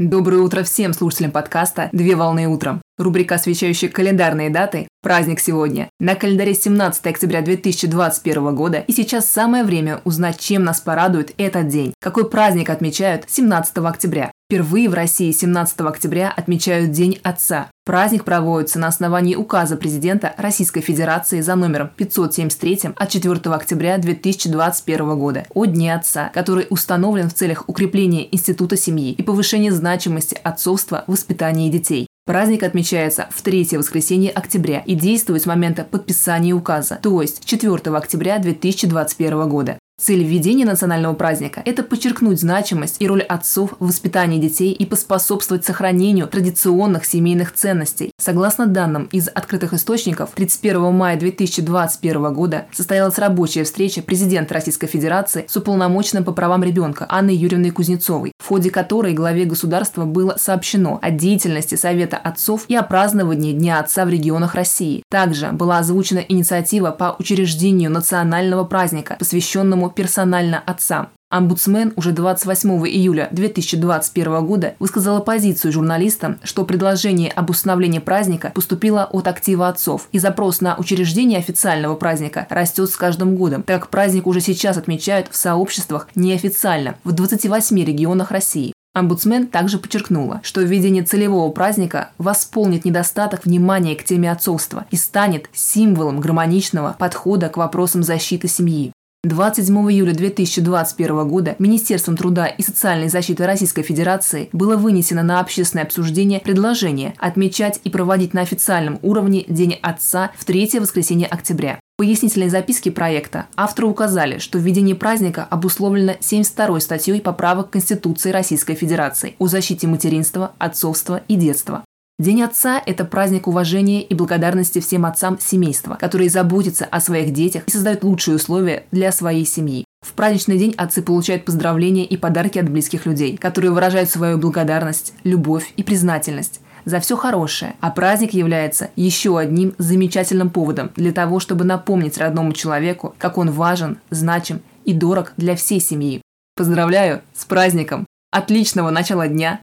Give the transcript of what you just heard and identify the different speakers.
Speaker 1: Доброе утро всем слушателям подкаста «Две волны утром». Рубрика, освещающая календарные даты. Праздник сегодня. На календаре 17 октября 2021 года. И сейчас самое время узнать, чем нас порадует этот день. Какой праздник отмечают 17 октября. Впервые в России 17 октября отмечают День Отца. Праздник проводится на основании указа президента Российской Федерации за номером 573 от 4 октября 2021 года о Дне Отца, который установлен в целях укрепления института семьи и повышения значимости отцовства в воспитании детей. Праздник отмечается в третье воскресенье октября и действует с момента подписания указа, то есть 4 октября 2021 года. Цель введения национального праздника – это подчеркнуть значимость и роль отцов в воспитании детей и поспособствовать сохранению традиционных семейных ценностей. Согласно данным из открытых источников, 31 мая 2021 года состоялась рабочая встреча президента Российской Федерации с уполномоченным по правам ребенка Анной Юрьевной Кузнецовой, в ходе которой главе государства было сообщено о деятельности Совета отцов и о праздновании Дня отца в регионах России. Также была озвучена инициатива по учреждению национального праздника, посвященному персонально отцам. Омбудсмен уже 28 июля 2021 года высказала позицию журналистам, что предложение об установлении праздника поступило от актива отцов, и запрос на учреждение официального праздника растет с каждым годом, так как праздник уже сейчас отмечают в сообществах неофициально в 28 регионах России. Омбудсмен также подчеркнула, что введение целевого праздника восполнит недостаток внимания к теме отцовства и станет символом гармоничного подхода к вопросам защиты семьи. 27 июля 2021 года Министерством труда и социальной защиты Российской Федерации было вынесено на общественное обсуждение предложение отмечать и проводить на официальном уровне День Отца в третье воскресенье октября. Пояснительной записке проекта авторы указали, что введение праздника обусловлено 72-й статьей поправок Конституции Российской Федерации о защите материнства, отцовства и детства. День отца – это праздник уважения и благодарности всем отцам семейства, которые заботятся о своих детях и создают лучшие условия для своей семьи. В праздничный день отцы получают поздравления и подарки от близких людей, которые выражают свою благодарность, любовь и признательность за все хорошее, а праздник является еще одним замечательным поводом для того, чтобы напомнить родному человеку, как он важен, значим и дорог для всей семьи. Поздравляю с праздником! Отличного начала дня!